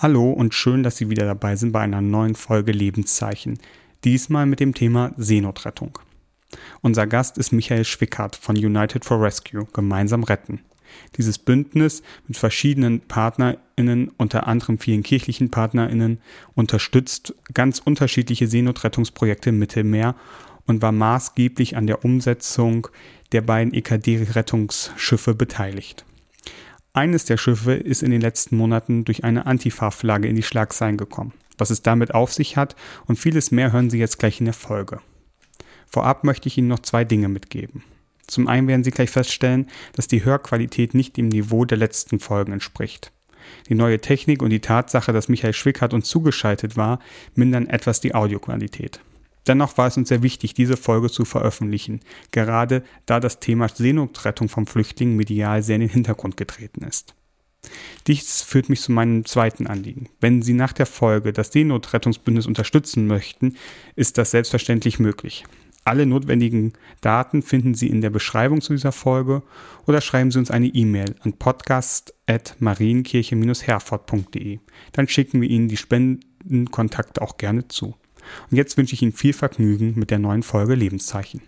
Hallo und schön, dass Sie wieder dabei sind bei einer neuen Folge Lebenszeichen. Diesmal mit dem Thema Seenotrettung. Unser Gast ist Michael Schwickert von United for Rescue, gemeinsam retten. Dieses Bündnis mit verschiedenen PartnerInnen, unter anderem vielen kirchlichen PartnerInnen, unterstützt ganz unterschiedliche Seenotrettungsprojekte im Mittelmeer und war maßgeblich an der Umsetzung der beiden EKD-Rettungsschiffe beteiligt. Eines der Schiffe ist in den letzten Monaten durch eine Antifa-Flagge in die Schlagzeilen gekommen. Was es damit auf sich hat und vieles mehr hören Sie jetzt gleich in der Folge. Vorab möchte ich Ihnen noch zwei Dinge mitgeben. Zum einen werden Sie gleich feststellen, dass die Hörqualität nicht dem Niveau der letzten Folgen entspricht. Die neue Technik und die Tatsache, dass Michael Schwickert uns zugeschaltet war, mindern etwas die Audioqualität. Dennoch war es uns sehr wichtig, diese Folge zu veröffentlichen, gerade da das Thema Seenotrettung vom Flüchtlingen medial sehr in den Hintergrund getreten ist. Dies führt mich zu meinem zweiten Anliegen. Wenn Sie nach der Folge das Seenotrettungsbündnis unterstützen möchten, ist das selbstverständlich möglich. Alle notwendigen Daten finden Sie in der Beschreibung zu dieser Folge oder schreiben Sie uns eine E-Mail an podcast.marienkirche-herford.de. Dann schicken wir Ihnen die Spendenkontakte auch gerne zu. Und jetzt wünsche ich Ihnen viel Vergnügen mit der neuen Folge Lebenszeichen.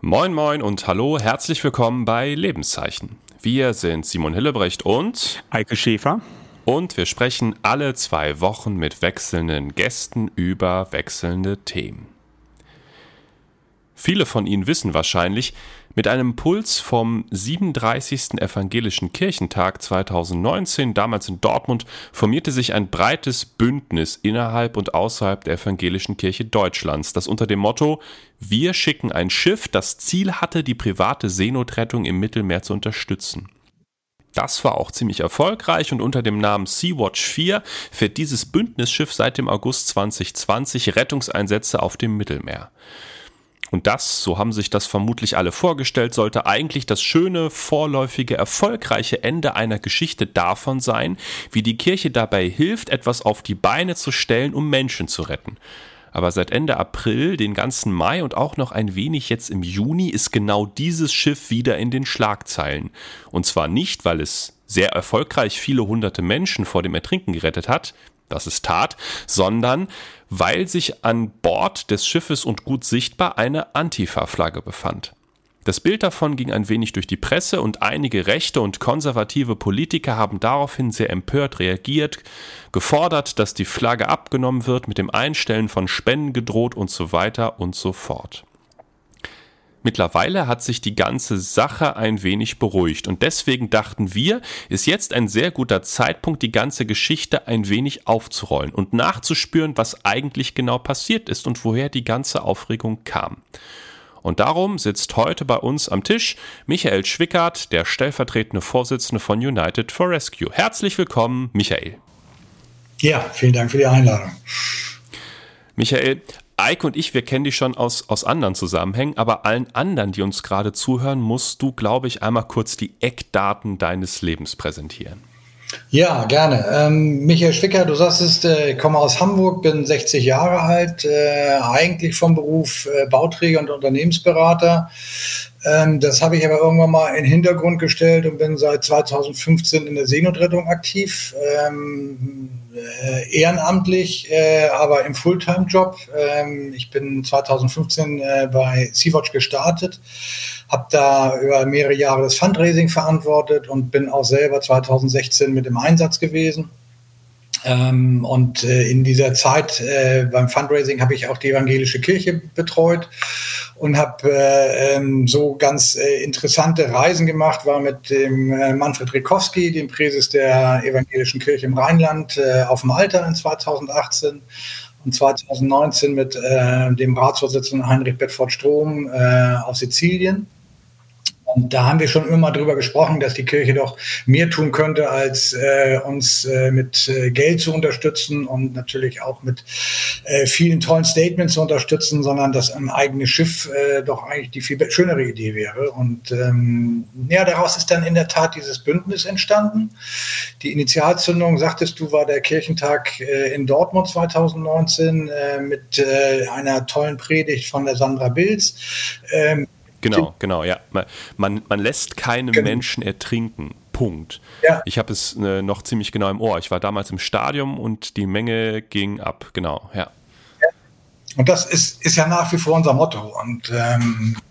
Moin moin und hallo, herzlich willkommen bei Lebenszeichen. Wir sind Simon Hillebrecht und Eike Schäfer. Und wir sprechen alle zwei Wochen mit wechselnden Gästen über wechselnde Themen. Viele von Ihnen wissen wahrscheinlich, mit einem Puls vom 37. Evangelischen Kirchentag 2019, damals in Dortmund, formierte sich ein breites Bündnis innerhalb und außerhalb der Evangelischen Kirche Deutschlands, das unter dem Motto Wir schicken ein Schiff das Ziel hatte, die private Seenotrettung im Mittelmeer zu unterstützen. Das war auch ziemlich erfolgreich und unter dem Namen Sea-Watch 4 fährt dieses Bündnisschiff seit dem August 2020 Rettungseinsätze auf dem Mittelmeer. Und das, so haben sich das vermutlich alle vorgestellt, sollte eigentlich das schöne, vorläufige, erfolgreiche Ende einer Geschichte davon sein, wie die Kirche dabei hilft, etwas auf die Beine zu stellen, um Menschen zu retten. Aber seit Ende April, den ganzen Mai und auch noch ein wenig jetzt im Juni ist genau dieses Schiff wieder in den Schlagzeilen. Und zwar nicht, weil es sehr erfolgreich viele hunderte Menschen vor dem Ertrinken gerettet hat, das es tat, sondern weil sich an Bord des Schiffes und gut sichtbar eine Antifa-Flagge befand. Das Bild davon ging ein wenig durch die Presse und einige rechte und konservative Politiker haben daraufhin sehr empört reagiert, gefordert, dass die Flagge abgenommen wird, mit dem Einstellen von Spenden gedroht und so weiter und so fort. Mittlerweile hat sich die ganze Sache ein wenig beruhigt und deswegen dachten wir, ist jetzt ein sehr guter Zeitpunkt, die ganze Geschichte ein wenig aufzurollen und nachzuspüren, was eigentlich genau passiert ist und woher die ganze Aufregung kam. Und darum sitzt heute bei uns am Tisch Michael Schwickert, der stellvertretende Vorsitzende von United for Rescue. Herzlich willkommen, Michael. Ja, vielen Dank für die Einladung. Michael, Eike und ich, wir kennen dich schon aus, aus anderen Zusammenhängen, aber allen anderen, die uns gerade zuhören, musst du, glaube ich, einmal kurz die Eckdaten deines Lebens präsentieren. Ja, gerne. Ähm, Michael Schwicker, du sagst es, äh, ich komme aus Hamburg, bin 60 Jahre alt, äh, eigentlich vom Beruf äh, Bauträger und Unternehmensberater. Ähm, das habe ich aber irgendwann mal in den Hintergrund gestellt und bin seit 2015 in der Seenotrettung aktiv. Ähm, äh, ehrenamtlich, äh, aber im Fulltime-Job. Ähm, ich bin 2015 äh, bei Sea-Watch gestartet, habe da über mehrere Jahre das Fundraising verantwortet und bin auch selber 2016 mit im Einsatz gewesen. Ähm, und äh, in dieser Zeit äh, beim Fundraising habe ich auch die evangelische Kirche betreut und habe äh, ähm, so ganz äh, interessante Reisen gemacht, war mit dem äh, Manfred Rikowski, dem Präses der evangelischen Kirche im Rheinland, äh, auf Malta in 2018 und 2019 mit dem Ratsvorsitzenden Heinrich Bedford Strom auf Sizilien. Und da haben wir schon immer drüber gesprochen, dass die Kirche doch mehr tun könnte, als äh, uns äh, mit äh, Geld zu unterstützen und natürlich auch mit äh, vielen tollen Statements zu unterstützen, sondern dass ein eigenes Schiff äh, doch eigentlich die viel schönere Idee wäre. Und ähm, ja, daraus ist dann in der Tat dieses Bündnis entstanden. Die Initialzündung, sagtest du, war der Kirchentag äh, in Dortmund 2019 äh, mit äh, einer tollen Predigt von der Sandra Bilz. Ähm, Genau, genau, ja. Man, man lässt keinen genau. Menschen ertrinken. Punkt. Ja. Ich habe es äh, noch ziemlich genau im Ohr. Ich war damals im Stadion und die Menge ging ab, genau, ja. ja. Und das ist, ist ja nach wie vor unser Motto. Und ähm, äh,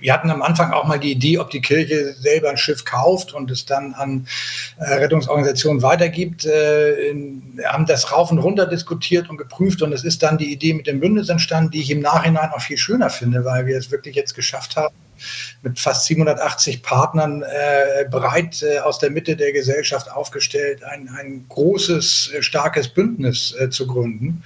wir hatten am Anfang auch mal die Idee, ob die Kirche selber ein Schiff kauft und es dann an äh, Rettungsorganisationen weitergibt. Wir äh, haben das rauf und runter diskutiert und geprüft und es ist dann die Idee mit dem Bündnis entstanden, die ich im Nachhinein auch viel schöner finde, weil wir es wirklich jetzt geschafft haben, mit fast 780 Partnern äh, breit äh, aus der Mitte der Gesellschaft aufgestellt, ein, ein großes, starkes Bündnis äh, zu gründen.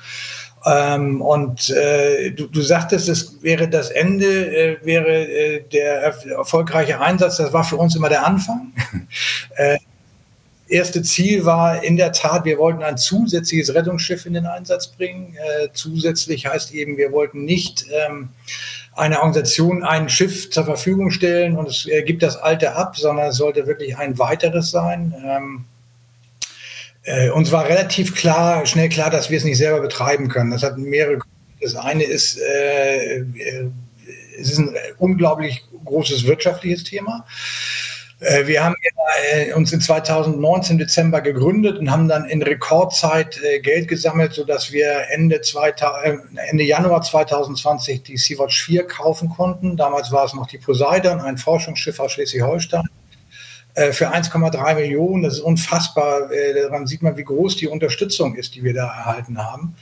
Ähm, und äh, du, du sagtest, es wäre das Ende, äh, wäre äh, der erfolgreiche Einsatz. Das war für uns immer der Anfang. äh, erste Ziel war in der Tat, wir wollten ein zusätzliches Rettungsschiff in den Einsatz bringen. Äh, zusätzlich heißt eben, wir wollten nicht ähm, einer Organisation ein Schiff zur Verfügung stellen und es äh, gibt das alte ab, sondern es sollte wirklich ein weiteres sein. Ähm, äh, uns war relativ klar, schnell klar, dass wir es nicht selber betreiben können. Das hat mehrere Gründe. Das eine ist, äh, äh es ist ein unglaublich großes wirtschaftliches Thema. Äh, wir haben äh, uns in 2019 Dezember gegründet und haben dann in Rekordzeit Geld gesammelt, sodass wir Ende, 2000, Ende Januar 2020 die Sea-Watch 4 kaufen konnten. Damals war es noch die Poseidon, ein Forschungsschiff aus Schleswig-Holstein. Äh, für 1,3 Millionen. Das ist unfassbar. Äh, daran sieht man, wie groß die Unterstützung ist, die wir da erhalten haben.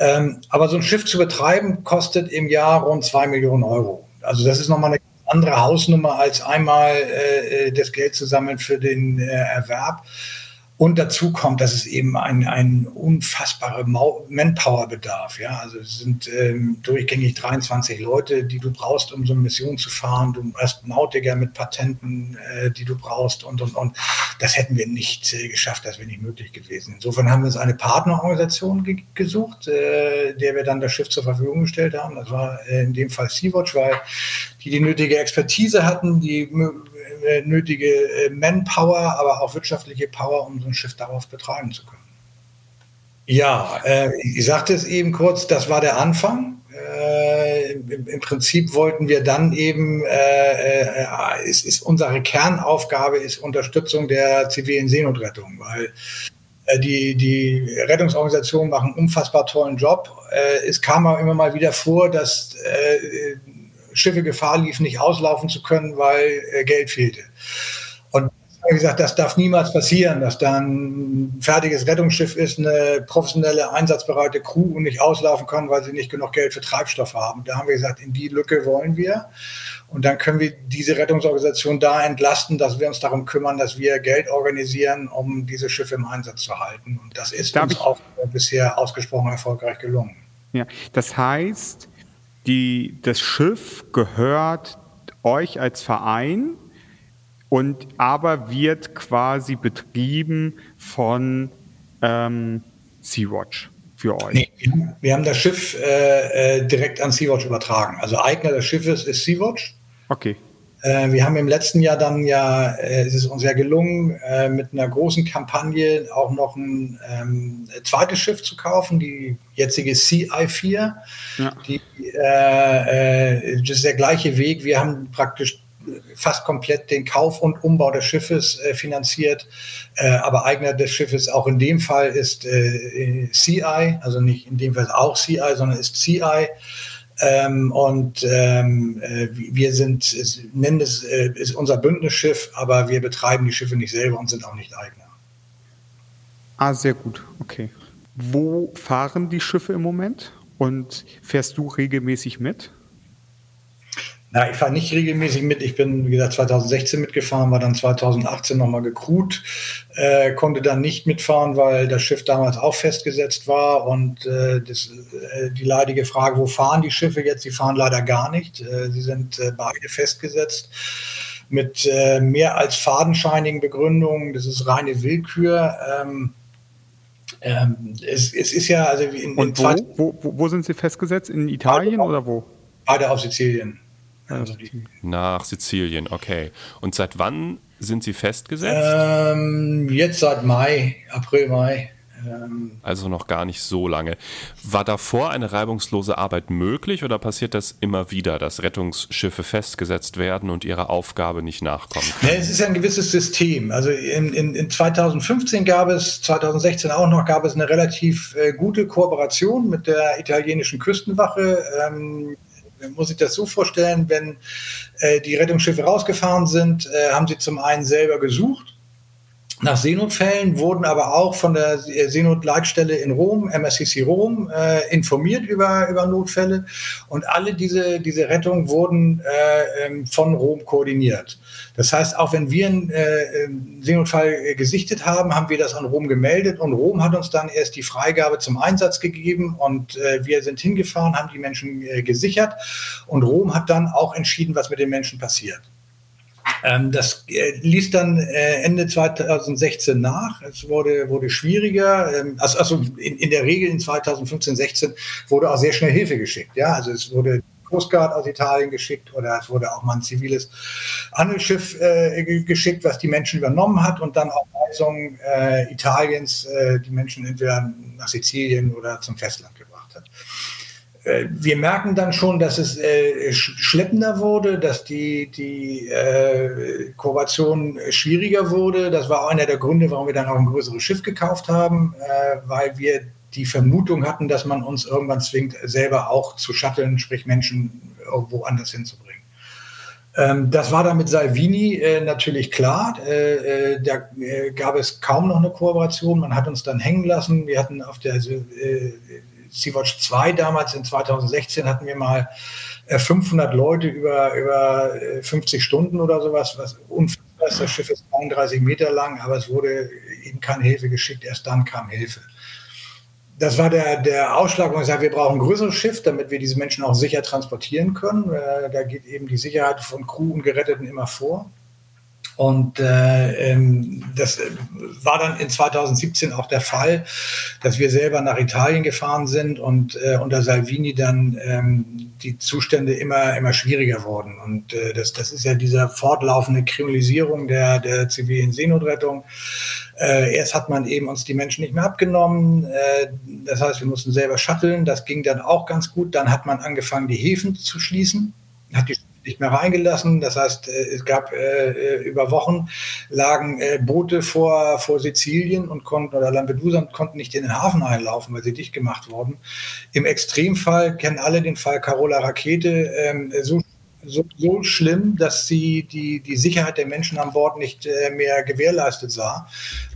Ähm, aber so ein Schiff zu betreiben, kostet im Jahr rund 2 Millionen Euro. Also das ist nochmal eine andere Hausnummer, als einmal äh, das Geld zu sammeln für den Erwerb. Und dazu kommt, dass es eben ein, ein unfassbarer Manpower-Bedarf. Ja? Also es sind ähm, durchgängig 23 Leute, die du brauchst, um so eine Mission zu fahren. Du hast Nautiker mit Patenten, äh, die du brauchst und, und, und. Das hätten wir nicht äh, geschafft, das wäre nicht möglich gewesen. Insofern haben wir uns eine Partnerorganisation ge gesucht, äh, der wir dann das Schiff zur Verfügung gestellt haben. Das war äh, in dem Fall Sea-Watch, weil die die nötige Expertise hatten, die äh, nötige äh, Manpower, aber auch wirtschaftliche Power, um so ein Schiff darauf betreiben zu können. Ja, äh, ich sagte es eben kurz, das war der Anfang. Äh, im, im, Prinzip wollten wir dann eben, äh, äh, ist, ist unsere Kernaufgabe ist Unterstützung der zivilen Seenotrettung, weil die, die Rettungsorganisationen machen einen unfassbar tollen Job. es kam auch immer mal wieder vor, dass Schiffe Gefahr liefen, nicht auslaufen zu können, weil äh, Geld fehlte. Und wie gesagt, das darf niemals passieren, dass da ein fertiges Rettungsschiff ist, eine professionelle, einsatzbereite Crew und nicht auslaufen kann, weil sie nicht genug Geld für Treibstoff haben. Da haben wir gesagt, in die Lücke wollen wir. Und dann können wir diese Rettungsorganisation da entlasten, dass wir uns darum kümmern, dass wir Geld organisieren, um diese Schiffe im Einsatz zu halten. Und das ist Darf uns auch bisher ausgesprochen erfolgreich gelungen. Ja, das heißt, die, das Schiff gehört euch als Verein und aber wird quasi betrieben von ähm, Sea-Watch für euch. Nee, wir haben das Schiff äh, äh, direkt an Sea-Watch übertragen. Also Eigner des Schiffes ist Sea-Watch. Okay. Äh, wir haben im letzten Jahr dann ja, äh, es ist uns ja gelungen, äh, mit einer großen Kampagne auch noch ein ähm, zweites Schiff zu kaufen, die jetzige CI4. Ja. Die, äh, äh, das ist der gleiche Weg. Wir haben praktisch fast komplett den Kauf und Umbau des Schiffes äh, finanziert. Äh, aber Eigner des Schiffes auch in dem Fall ist äh, CI, also nicht in dem Fall auch CI, sondern ist CI. Ähm, und ähm, äh, wir sind, nennen es, äh, ist unser Bündnisschiff, aber wir betreiben die Schiffe nicht selber und sind auch nicht Eigner. Ah, sehr gut, okay. Wo fahren die Schiffe im Moment und fährst du regelmäßig mit? Ja, ich fahre nicht regelmäßig mit. Ich bin, wie gesagt, 2016 mitgefahren, war dann 2018 nochmal gecrewt, äh, konnte dann nicht mitfahren, weil das Schiff damals auch festgesetzt war. Und äh, das, äh, die leidige Frage, wo fahren die Schiffe jetzt? Sie fahren leider gar nicht. Äh, sie sind äh, beide festgesetzt mit äh, mehr als fadenscheinigen Begründungen. Das ist reine Willkür. Ähm, ähm, es, es, ist ja, also in, Und wo, wo, wo, sind Sie festgesetzt? In Italien oder wo? Beide auf Sizilien. Also Nach Sizilien, okay. Und seit wann sind Sie festgesetzt? Ähm, jetzt seit Mai, April, Mai. Ähm, also noch gar nicht so lange. War davor eine reibungslose Arbeit möglich oder passiert das immer wieder, dass Rettungsschiffe festgesetzt werden und ihrer Aufgabe nicht nachkommen? Ja, es ist ein gewisses System. Also in, in, in 2015 gab es, 2016 auch noch, gab es eine relativ äh, gute Kooperation mit der italienischen Küstenwache. Ähm, muss ich das so vorstellen, wenn äh, die Rettungsschiffe rausgefahren sind, äh, haben sie zum einen selber gesucht nach Seenotfällen, wurden aber auch von der Seenotleitstelle in Rom, MSCC Rom, äh, informiert über, über Notfälle. Und alle diese, diese Rettungen wurden äh, ähm, von Rom koordiniert. Das heißt, auch wenn wir einen äh, Seenotfall gesichtet haben, haben wir das an Rom gemeldet und Rom hat uns dann erst die Freigabe zum Einsatz gegeben und äh, wir sind hingefahren, haben die Menschen äh, gesichert und Rom hat dann auch entschieden, was mit den Menschen passiert. Ähm, das äh, ließ dann äh, Ende 2016 nach. Es wurde, wurde schwieriger. Ähm, also, also in, in der Regel in 2015, 16 wurde auch sehr schnell Hilfe geschickt. Ja, also es wurde Coast Guard aus Italien geschickt oder es wurde auch mal ein ziviles Handelsschiff äh, geschickt, was die Menschen übernommen hat und dann auf Weisung äh, Italiens äh, die Menschen entweder nach Sizilien oder zum Festland gebracht hat. Äh, wir merken dann schon, dass es äh, schleppender wurde, dass die, die äh, Kooperation schwieriger wurde. Das war auch einer der Gründe, warum wir dann auch ein größeres Schiff gekauft haben, äh, weil wir die Vermutung hatten, dass man uns irgendwann zwingt, selber auch zu shutteln, sprich Menschen irgendwo anders hinzubringen. Ähm, das war dann mit Salvini äh, natürlich klar. Äh, äh da äh, gab es kaum noch eine Kooperation. Man hat uns dann hängen lassen. Wir hatten auf der äh, Sea-Watch 2 damals in 2016 hatten wir mal 500 äh, Leute über, über 50 äh, Stunden oder sowas, was unfassbar ist. Das Schiff ist 39 Meter lang, aber es wurde eben keine Hilfe geschickt. Erst dann kam Hilfe. Das war der, der Ausschlag, wo ich sage, wir brauchen ein größeres Schiff, damit wir diese Menschen auch sicher transportieren können. Äh, da geht eben die Sicherheit von Crew und Geretteten immer vor. Und äh, ähm, das war dann in 2017 auch der Fall, dass wir selber nach Italien gefahren sind und äh, unter Salvini dann ähm, die Zustände immer, immer schwieriger wurden. Und äh, das, das ist ja diese fortlaufende Kriminalisierung der, der zivilen Seenotrettung. Äh, erst hat man eben uns die Menschen nicht mehr abgenommen. Äh, das heißt, wir mussten selber shutteln. Das ging dann auch ganz gut. Dann hat man angefangen, die Häfen zu schließen, hat die nicht mehr reingelassen. Das heißt, äh, es gab äh, äh, über Wochen lagen äh, Boote vor, vor Sizilien und konnten oder Lampedusa und konnten nicht in den Hafen einlaufen, weil sie dicht gemacht wurden. Im Extremfall kennen alle den Fall Carola Rakete. Ähm, so so, so schlimm, dass sie die, die Sicherheit der Menschen an Bord nicht äh, mehr gewährleistet sah,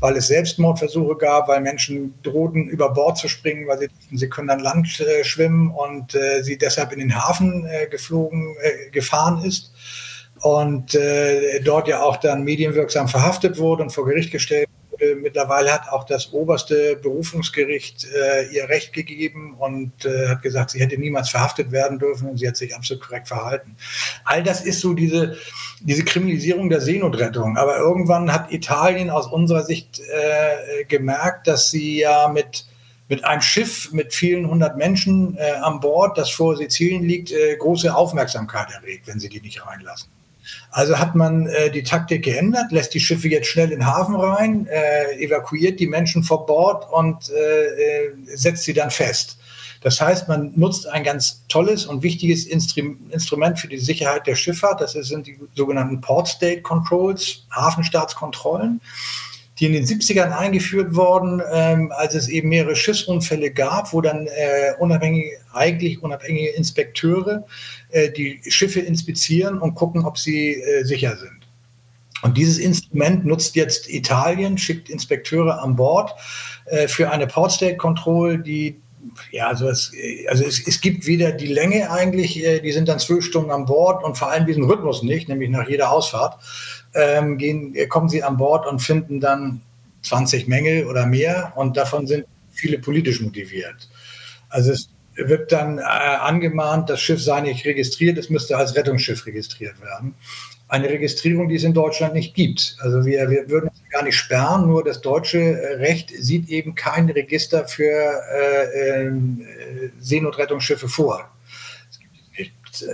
weil es Selbstmordversuche gab, weil Menschen drohten, über Bord zu springen, weil sie sie können an Land äh, schwimmen und äh, sie deshalb in den Hafen äh, geflogen, äh, gefahren ist. Und äh, dort ja auch dann medienwirksam verhaftet wurde und vor Gericht gestellt äh, mittlerweile hat auch das oberste Berufungsgericht äh, ihr Recht gegeben und äh, hat gesagt, sie hätte niemals verhaftet werden dürfen und sie hat sich absolut korrekt verhalten. All das ist so diese, diese Kriminalisierung der Seenotrettung. Aber irgendwann hat Italien aus unserer Sicht äh, gemerkt, dass sie ja mit mit einem Schiff mit vielen hundert Menschen äh, an Bord, das vor Sizilien liegt, große Aufmerksamkeit erregt, wenn sie die nicht reinlassen. Also hat man äh, die Taktik geändert, lässt die Schiffe jetzt schnell in den Hafen rein, äh, evakuiert die Menschen vor Bord und äh, äh, setzt sie dann fest. Das heißt, man nutzt ein ganz tolles und wichtiges Instru Instrument für die Sicherheit der Schifffahrt. Das sind die sogenannten Port State Controls, Hafenstaatskontrollen die in den 70ern eingeführt worden, ähm, als es eben mehrere Schiffsunfälle gab, wo dann äh, unabhängige, eigentlich unabhängige Inspekteure äh, die Schiffe inspizieren und gucken, ob sie äh, sicher sind. Und dieses Instrument nutzt jetzt Italien, schickt Inspekteure an Bord äh, für eine Port State Control, die ja, also, es, also es, es gibt wieder die Länge eigentlich, äh, die sind dann zwölf Stunden an Bord und vor allem diesen Rhythmus nicht, nämlich nach jeder Ausfahrt, ähm, gehen, kommen sie an Bord und finden dann 20 Mängel oder mehr und davon sind viele politisch motiviert. Also es wird dann äh, angemahnt, das Schiff sei nicht registriert, es müsste als Rettungsschiff registriert werden. Eine Registrierung, die es in Deutschland nicht gibt. Also wir, wir würden es gar nicht sperren, nur das deutsche Recht sieht eben kein Register für äh, äh, Seenotrettungsschiffe vor.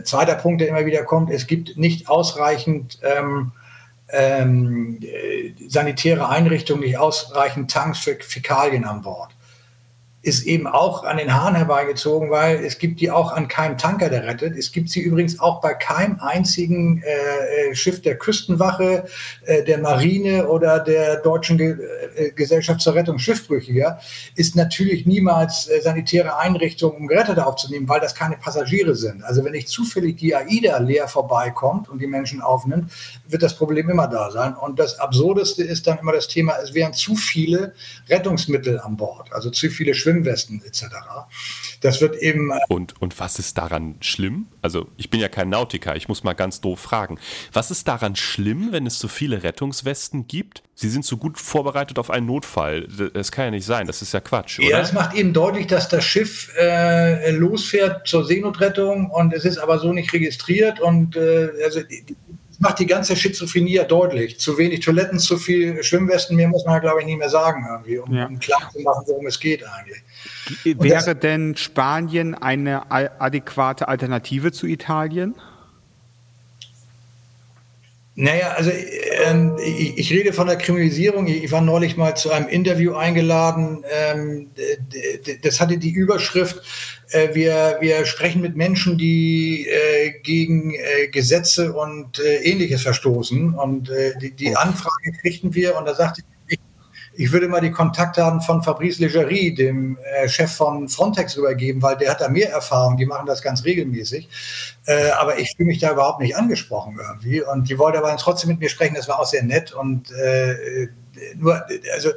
Zweiter Punkt, der immer wieder kommt, es gibt nicht ausreichend ähm, ähm, sanitäre Einrichtungen, nicht ausreichend Tanks für Fäkalien an Bord ist eben auch an den Haaren herbeigezogen, weil es gibt die auch an keinem Tanker, der rettet. Es gibt sie übrigens auch bei keinem einzigen äh, äh Schiff der Küstenwache, äh, der Marine oder der Deutschen Ge äh, Gesellschaft zur Rettung Schiffbrüchiger. Ist natürlich niemals äh, sanitäre Einrichtung, um Gerettete aufzunehmen, weil das keine Passagiere sind. Also wenn nicht zufällig die AIDA leer vorbeikommt und die Menschen aufnimmt, wird das Problem immer da sein. Und das Absurdeste ist dann immer das Thema, es wären zu viele Rettungsmittel an Bord, also zu viele Schwimmer Schwimmwesten etc. Das wird eben. Äh, und, und was ist daran schlimm? Also, ich bin ja kein Nautiker, ich muss mal ganz doof fragen. Was ist daran schlimm, wenn es so viele Rettungswesten gibt? Sie sind so gut vorbereitet auf einen Notfall. Das kann ja nicht sein, das ist ja Quatsch, oder? Ja, es macht eben deutlich, dass das Schiff äh, losfährt zur Seenotrettung und es ist aber so nicht registriert und äh, also macht die ganze Schizophrenie ja deutlich. Zu wenig Toiletten, zu viel Schwimmwesten, mehr muss man ja, glaube ich, nicht mehr sagen, irgendwie, um, ja. um klar zu machen, worum es geht eigentlich. Wäre denn Spanien eine adäquate Alternative zu Italien? Naja, also ähm, ich, ich, rede von der Kriminalisierung. Ich war neulich mal zu einem Interview eingeladen. Ähm, das hatte die Überschrift, äh, wir, wir sprechen mit Menschen, die äh, gegen äh, Gesetze und äh, ähnliches verstoßen. Und äh, die, die oh. Anfrage kriegten wir und da sagte ich, ich würde mal die Kontaktdaten von Fabrice Legerie, dem äh, Chef von Frontex, übergeben, weil der hat da mehr Erfahrung, die machen das ganz regelmäßig. Äh, aber ich fühle mich da überhaupt nicht angesprochen irgendwie. Und die wollte aber trotzdem mit mir sprechen, das war auch sehr nett. Und äh, nur, also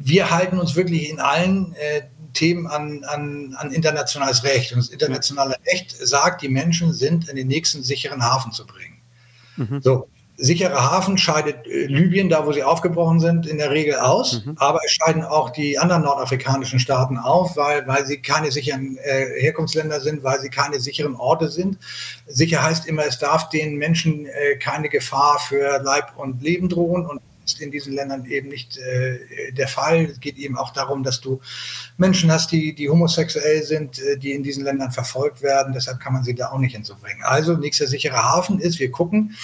wir halten uns wirklich in allen äh, Themen an, an, an internationales Recht. Und das internationale Recht sagt, die Menschen sind in den nächsten sicheren Hafen zu bringen. Mhm. So, sichere Hafen scheidet äh, Libyen, da wo sie aufgebrochen sind, in der Regel aus. Mhm. Aber es scheiden auch die anderen nordafrikanischen Staaten auf, weil, weil sie keine sicheren äh, Herkunftsländer sind, weil sie keine sicheren Orte sind. Sicher heißt immer, es darf den Menschen äh, keine Gefahr für Leib und Leben drohen und ist in diesen Ländern eben nicht äh, der Fall. Es geht eben auch darum, dass du Menschen hast, die, die homosexuell sind, äh, die in diesen Ländern verfolgt werden. Deshalb kann man sie da auch nicht hinzubringen. Also nächster sichere Hafen ist, wir gucken,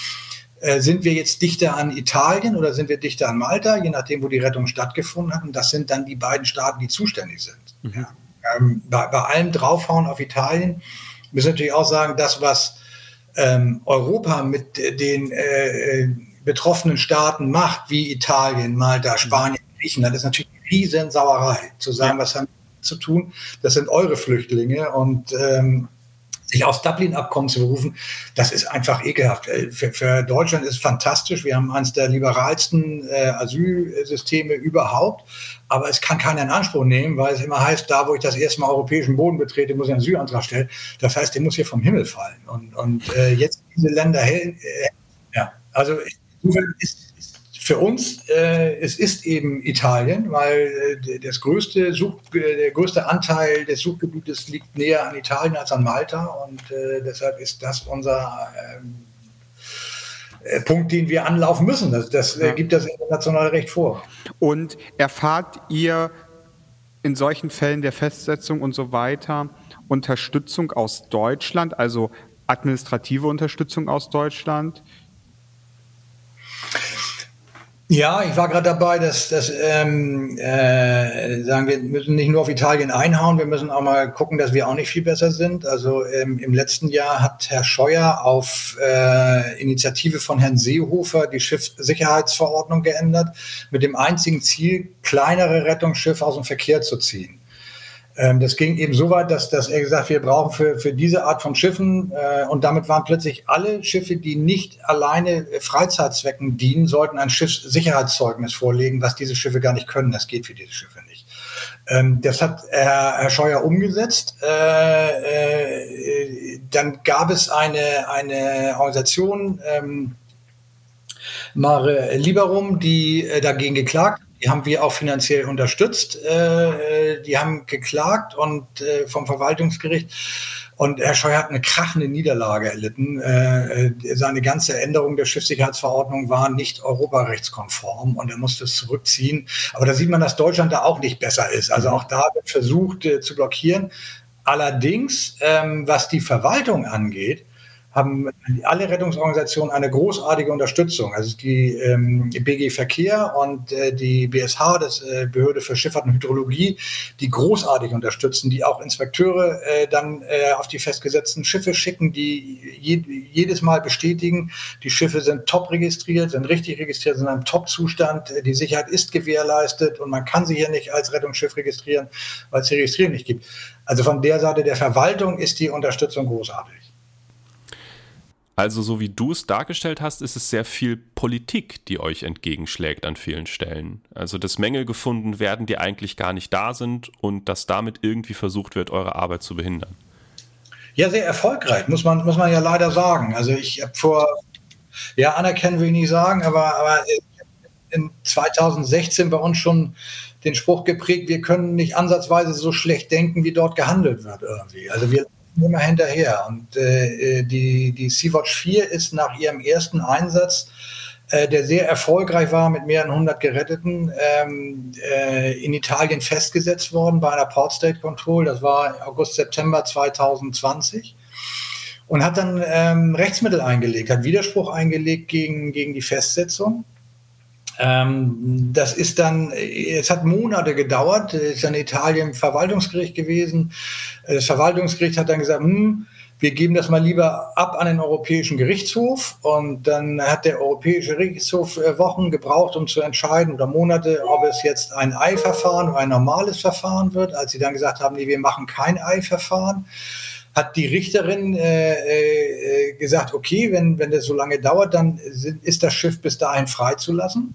äh, sind wir jetzt dichter an Italien oder sind wir dichter an Malta, je nachdem, wo die Rettung stattgefunden hat. Und das sind dann die beiden Staaten, die zuständig sind. Mhm. Ja. Ähm, bei, bei, allem Draufhauen auf Italien müssen wir natürlich auch sagen, das, was ähm, Europa mit den äh, betroffenen Staaten macht, wie Italien, Malta, Spanien, Griechenland, ist natürlich eine Riesensauerei, zu sagen, ja. was haben wir zu tun. Das sind eure Flüchtlinge und ähm, sich aufs Dublin-Abkommen zu berufen, das ist einfach ekelhaft. Äh, für, für, Deutschland ist fantastisch. Wir haben eines der liberalsten äh, Asylsysteme überhaupt. Aber es kann keiner in Anspruch nehmen, weil es immer heißt, da wo ich das erste Mal europäischen Boden betrete, muss ich einen Asylantrag stellen. Das heißt, der muss hier vom Himmel fallen. Und, und äh, jetzt diese Länder, äh, ja, also ist, für uns, äh, es ist eben Italien, weil äh, das größte Such, äh, der größte Anteil des Suchgebietes liegt näher an Italien als an Malta und äh, deshalb ist das unser ähm, äh, Punkt, den wir anlaufen müssen. Das, das ja. gibt das internationale Recht vor. Und erfahrt ihr in solchen Fällen der Festsetzung und so weiter Unterstützung aus Deutschland, also administrative Unterstützung aus Deutschland? Ja, ich war gerade dabei, dass, dass ähm, äh, sagen wir müssen nicht nur auf Italien einhauen, wir müssen auch mal gucken, dass wir auch nicht viel besser sind. Also ähm, im letzten Jahr hat Herr Scheuer auf äh, Initiative von Herrn Seehofer die Schiffssicherheitsverordnung geändert, mit dem einzigen Ziel, kleinere Rettungsschiffe aus dem Verkehr zu ziehen. Ähm, das ging eben so weit, dass, dass er gesagt, wir brauchen für, für diese Art von Schiffen, äh, und damit waren plötzlich alle Schiffe, die nicht alleine Freizeitzwecken dienen, sollten ein Schiffssicherheitszeugnis vorlegen, was diese Schiffe gar nicht können. Das geht für diese Schiffe nicht. Ähm, das hat Herr, Scheuer umgesetzt. Äh, äh, dann gab es eine, eine Organisation, ähm, Mare Liberum, die äh, dagegen geklagt die haben wir auch finanziell unterstützt. Äh, die haben geklagt und äh, vom Verwaltungsgericht. Und Herr Scheuer hat eine krachende Niederlage erlitten. Äh, seine ganze Änderung der Schiffssicherheitsverordnung war nicht europarechtskonform und er musste es zurückziehen. Aber da sieht man, dass Deutschland da auch nicht besser ist. Also auch da wird versucht zu blockieren. Allerdings, ähm, was die Verwaltung angeht, haben alle Rettungsorganisationen eine großartige Unterstützung. Also die, ähm, BG Verkehr und äh, die BSH, das äh, Behörde für Schifffahrt und Hydrologie, die großartig unterstützen, die auch Inspekteure äh, dann äh, auf die festgesetzten Schiffe schicken, die je, jedes Mal bestätigen, die Schiffe sind top registriert, sind richtig registriert, sind in einem Top-Zustand, die Sicherheit ist gewährleistet und man kann sie hier nicht als Rettungsschiff registrieren, weil es die Registrierung nicht gibt. Also von der Seite der Verwaltung ist die Unterstützung großartig. Also so wie du es dargestellt hast, ist es sehr viel Politik, die euch entgegenschlägt an vielen Stellen. Also dass Mängel gefunden werden, die eigentlich gar nicht da sind und dass damit irgendwie versucht wird, eure Arbeit zu behindern. Ja, sehr erfolgreich, muss man, muss man ja leider sagen. Also ich habe vor, ja, anerkennen will ich nicht sagen, aber, aber in 2016 bei uns schon den Spruch geprägt, wir können nicht ansatzweise so schlecht denken, wie dort gehandelt wird irgendwie. Also wir immer hinterher. Und äh, äh, die, die Sea-Watch 4 ist nach ihrem ersten Einsatz, äh, der sehr erfolgreich war mit mehreren hundert Geretteten, ähm, äh, in Italien festgesetzt worden bei einer Port State Control. Das war August, September 2020 und hat dann ähm, Rechtsmittel eingelegt, hat Widerspruch eingelegt gegen, gegen die Festsetzung. Ähm, das ist dann, es hat Monate gedauert, ist in Italien Verwaltungsgericht gewesen. Das Verwaltungsgericht hat dann gesagt, hm, wir geben das mal lieber ab an den Europäischen Gerichtshof. Und dann hat der Europäische Gerichtshof äh, Wochen gebraucht, um zu entscheiden oder Monate, ob es jetzt ein Ei-Verfahren oder ein normales Verfahren wird. Als sie dann gesagt haben, nee, wir machen kein Ei-Verfahren, hat die Richterin äh, äh, gesagt, okay, wenn, wenn das so lange dauert, dann ist das Schiff bis dahin freizulassen.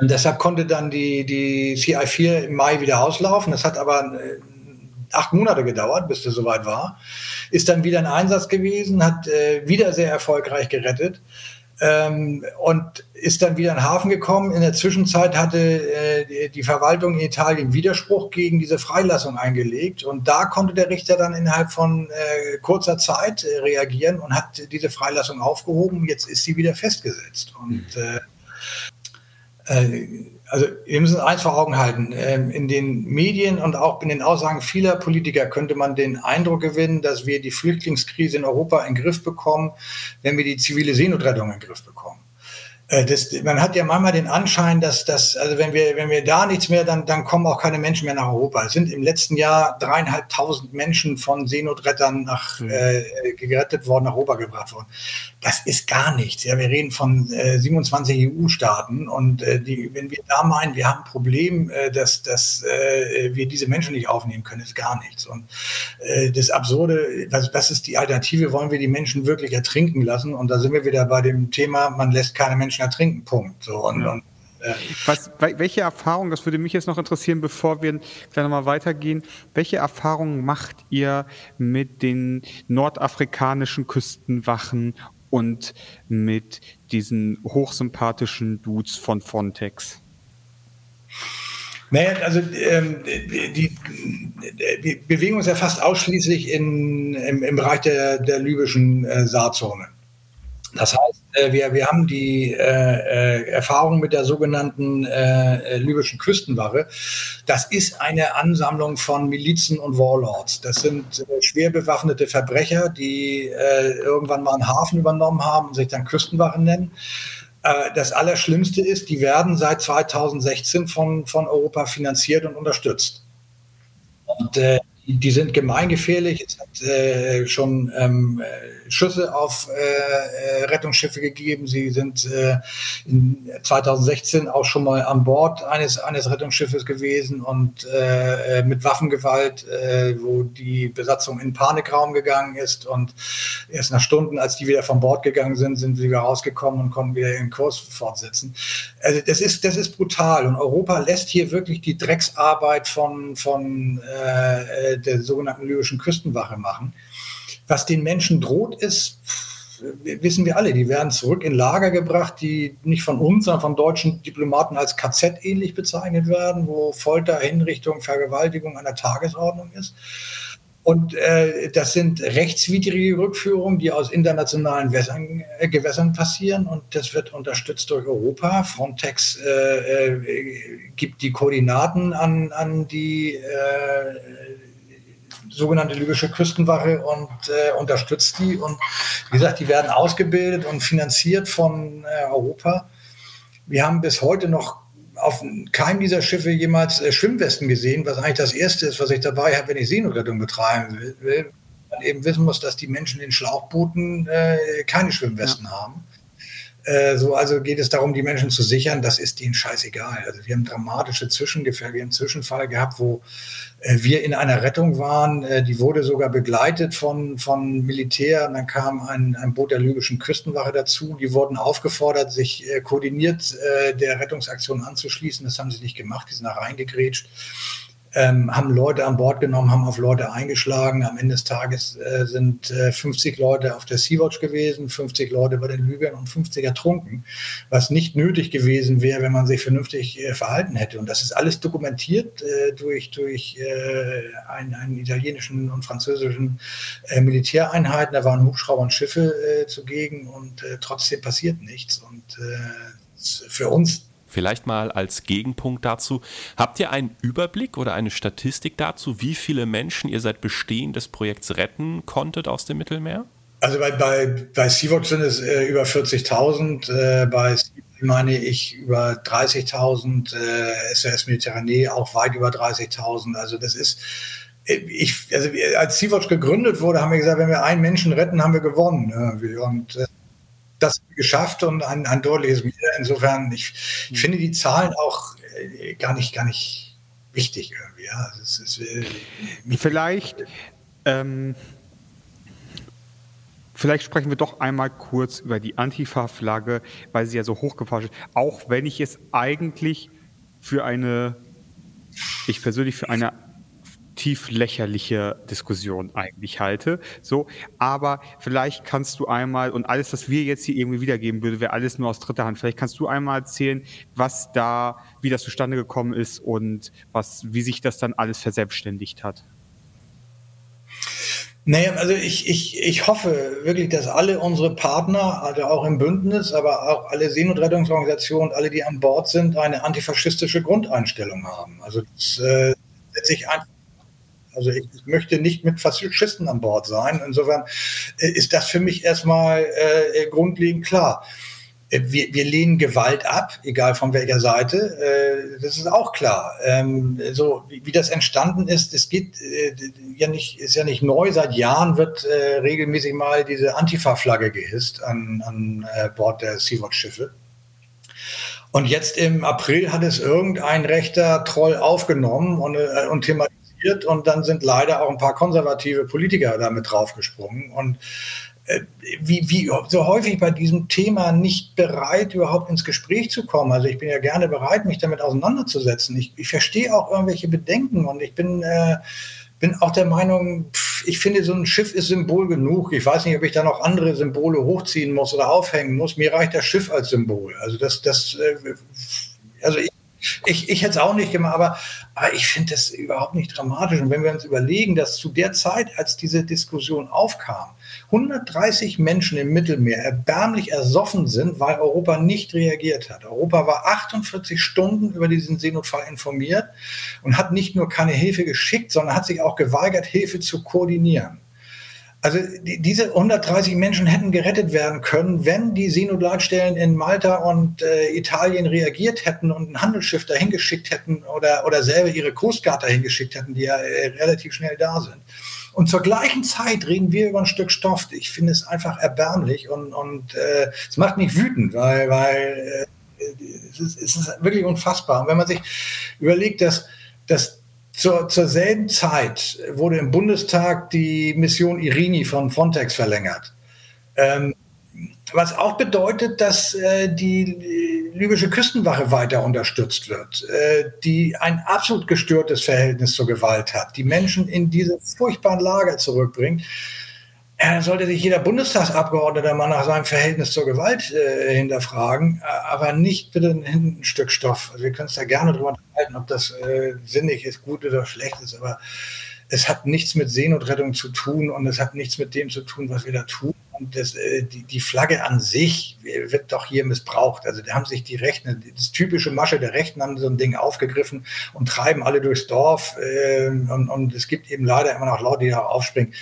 Und deshalb konnte dann die, die CI4 im Mai wieder auslaufen. Das hat aber äh, acht Monate gedauert, bis das soweit war. Ist dann wieder ein Einsatz gewesen, hat äh, wieder sehr erfolgreich gerettet ähm, und ist dann wieder in den Hafen gekommen. In der Zwischenzeit hatte äh, die Verwaltung in Italien Widerspruch gegen diese Freilassung eingelegt und da konnte der Richter dann innerhalb von äh, kurzer Zeit äh, reagieren und hat diese Freilassung aufgehoben. Jetzt ist sie wieder festgesetzt und äh, also wir müssen eins vor Augen halten. Ähm, in den Medien und auch in den Aussagen vieler Politiker könnte man den Eindruck gewinnen, dass wir die Flüchtlingskrise in Europa in den Griff bekommen, wenn wir die zivile Seenotrettung in den Griff bekommen. Äh, das, man hat ja manchmal den Anschein, dass das, also wenn wir, wenn wir da nichts mehr, dann, dann kommen auch keine Menschen mehr nach Europa. Es sind im letzten Jahr dreieinhalbtausend Menschen von Seenotrettern nach, mhm. äh, gerettet worden, nach Europa gebracht worden. Das ist gar nichts. Ja, wir reden von äh, 27 EU-Staaten und äh, die, wenn wir da meinen, wir haben ein Problem, äh, dass, dass äh, wir diese Menschen nicht aufnehmen können, ist gar nichts. Und äh, das Absurde, was, was ist die Alternative? Wollen wir die Menschen wirklich ertrinken lassen? Und da sind wir wieder bei dem Thema, man lässt keine Menschen Menschen ertrinken, Punkt. So, und, ja. und äh, was, welche Erfahrung, das würde mich jetzt noch interessieren, bevor wir gleich nochmal weitergehen, welche Erfahrungen macht ihr mit den nordafrikanischen Küstenwachen und mit diesen hochsympathischen Dudes von Frontex? Naja, also ähm, die, die, bewegen uns ja fast ausschließlich in, im, im Bereich der, der libyschen äh, Saarzone. Das heißt, äh, wir, wir haben die äh, äh, Erfahrung mit der sogenannten äh, äh, libyschen Küstenwache. Das ist eine Ansammlung von Milizen und Warlords. Das sind äh, schwer bewaffnete Verbrecher, die äh, irgendwann mal einen Hafen übernommen haben und sich dann Küstenwache nennen. Äh, das Allerschlimmste ist, die werden seit 2016 von, von Europa finanziert und unterstützt. Und äh, die sind gemeingefährlich. Es hat äh, schon ähm, Schüsse auf äh, äh, Rettungsschiffe gegeben. Sie sind äh, in 2016 auch schon mal an Bord eines, eines Rettungsschiffes gewesen und äh, äh, mit Waffengewalt, äh, wo die Besatzung in Panikraum gegangen ist. Und erst nach Stunden, als die wieder von Bord gegangen sind, sind sie wieder rausgekommen und konnten wieder ihren Kurs fortsetzen. Also das ist, das ist brutal. Und Europa lässt hier wirklich die Drecksarbeit von, von äh, der sogenannten libyschen Küstenwache machen. Was den Menschen droht, ist, wissen wir alle, die werden zurück in Lager gebracht, die nicht von uns, sondern von deutschen Diplomaten als KZ ähnlich bezeichnet werden, wo Folter, Hinrichtung, Vergewaltigung an der Tagesordnung ist. Und äh, das sind rechtswidrige Rückführungen, die aus internationalen Wässern, äh, Gewässern passieren und das wird unterstützt durch Europa. Frontex äh, äh, gibt die Koordinaten an, an die äh, sogenannte libysche Küstenwache und äh, unterstützt die. Und wie gesagt, die werden ausgebildet und finanziert von äh, Europa. Wir haben bis heute noch auf keinem dieser Schiffe jemals äh, Schwimmwesten gesehen, was eigentlich das Erste ist, was ich dabei habe, wenn ich Seenotrettung betreiben will. Man eben wissen muss, dass die Menschen in Schlauchbooten äh, keine Schwimmwesten ja. haben. Äh, so, also geht es darum, die Menschen zu sichern, das ist ihnen scheißegal. Also wir haben dramatische Zwischengefälle, wir haben einen Zwischenfall gehabt, wo äh, wir in einer Rettung waren, äh, die wurde sogar begleitet von, von Militär und dann kam ein, ein Boot der libyschen Küstenwache dazu. Die wurden aufgefordert, sich koordiniert der Rettungsaktion anzuschließen. Das haben sie nicht gemacht, die sind da reingegrätscht ähm, haben Leute an Bord genommen, haben auf Leute eingeschlagen. Am Ende des Tages äh, sind äh, 50 Leute auf der Sea-Watch gewesen, 50 Leute bei den Lügern und 50 ertrunken, was nicht nötig gewesen wäre, wenn man sich vernünftig äh, verhalten hätte. Und das ist alles dokumentiert äh, durch, durch äh, einen, einen italienischen und französischen äh, Militäreinheiten. Da waren Hubschrauber und Schiffe zugegen und trotzdem passiert nichts. Und für uns Vielleicht mal als Gegenpunkt dazu. Habt ihr einen Überblick oder eine Statistik dazu, wie viele Menschen ihr seit Bestehen des Projekts retten konntet aus dem Mittelmeer? Also bei, bei, bei Sea-Watch sind es äh, über 40.000, äh, bei meine ich über 30.000, äh, SOS Mediterranee auch weit über 30.000. Also das ist, äh, ich, also als Sea-Watch gegründet wurde, haben wir gesagt, wenn wir einen Menschen retten, haben wir gewonnen. Und äh, das geschafft und ein, ein deutliches Mehr. Insofern, ich, ich hm. finde die Zahlen auch äh, gar nicht, gar nicht wichtig irgendwie. Ja. Also es ist, äh, vielleicht, ähm, vielleicht sprechen wir doch einmal kurz über die Antifa-Flagge, weil sie ja so hochgefahren ist. Auch wenn ich es eigentlich für eine, ich persönlich für eine tief lächerliche Diskussion eigentlich halte. So, aber vielleicht kannst du einmal, und alles, was wir jetzt hier irgendwie wiedergeben würde, wäre alles nur aus dritter Hand. Vielleicht kannst du einmal erzählen, was da, wie das zustande gekommen ist und was, wie sich das dann alles verselbstständigt hat. Naja, also ich, ich, ich hoffe wirklich, dass alle unsere Partner, also auch im Bündnis, aber auch alle Seenotrettungsorganisationen, alle, die an Bord sind, eine antifaschistische Grundeinstellung haben. Also das äh, setze ich einfach also ich, möchte nicht mit Faschisten an Bord sein. Insofern äh, ist das für mich erstmal äh, grundlegend klar. Äh, wir, wir lehnen Gewalt ab, egal von welcher Seite. Äh, das ist auch klar. Ähm, so wie, das entstanden ist, es geht ja nicht, ist ja nicht neu. Seit Jahren wird regelmäßig mal diese Antifa-Flagge gehisst an, an Bord der Sea-Watch-Schiffe. Und jetzt im April hat es irgendein rechter Troll aufgenommen und, und thematisiert diskutiert und dann sind leider auch ein paar konservative Politiker damit draufgesprungen und äh, wie, wie so häufig bei diesem Thema nicht bereit, überhaupt ins Gespräch zu kommen. Also ich bin ja gerne bereit, mich damit auseinanderzusetzen. Ich, ich verstehe auch irgendwelche Bedenken und ich bin, äh, bin auch der Meinung, pff, ich finde, so ein Schiff ist Symbol genug. Ich weiß nicht, ob ich da noch andere Symbole hochziehen muss oder aufhängen muss. Mir reicht das Schiff als Symbol. Also das, das, äh, also ich ich, ich hätte es auch nicht gemacht, aber, aber ich finde das überhaupt nicht dramatisch. Und wenn wir uns überlegen, dass zu der Zeit, als diese Diskussion aufkam, 130 Menschen im Mittelmeer erbärmlich ersoffen sind, weil Europa nicht reagiert hat. Europa war 48 Stunden über diesen Seenotfall informiert und hat nicht nur keine Hilfe geschickt, sondern hat sich auch geweigert, Hilfe zu koordinieren. Also die, diese 130 Menschen hätten gerettet werden können, wenn die Seenotleitstellen in Malta und äh, Italien reagiert hätten und ein Handelsschiff dahin geschickt hätten oder, oder selber ihre Coast Guard dahin hätten, die ja äh, relativ schnell da sind. Und zur gleichen Zeit reden wir über ein Stück Stoff. Ich finde es einfach erbärmlich und, und äh, es macht mich wütend, weil, weil äh, es, ist, es ist wirklich unfassbar. Und wenn man sich überlegt, dass, dass zur, zur selben Zeit wurde im Bundestag die Mission Irini von Frontex verlängert. Ähm, was auch bedeutet, dass äh, die libysche Küstenwache weiter unterstützt wird, äh, die ein absolut gestörtes Verhältnis zur Gewalt hat, die Menschen in diese furchtbaren Lager zurückbringt ja, sollte sich jeder Bundestagsabgeordnete mal nach seinem Verhältnis zur Gewalt äh, hinterfragen, äh, aber nicht bitte ein, ein Stück Stoff. Also wir können es da gerne drüber unterhalten, ob das äh, sinnig ist, gut oder schlecht ist, aber es hat nichts mit Seenotrettung zu tun und es hat nichts mit dem zu tun, was wir da tun. Und das, äh, die, die Flagge an sich wird doch hier missbraucht. Also da haben sich die Rechten, das typische Masche der Rechten haben so ein Ding aufgegriffen und treiben alle durchs Dorf. Äh, und, und es gibt eben leider immer noch Leute, die da aufspringen.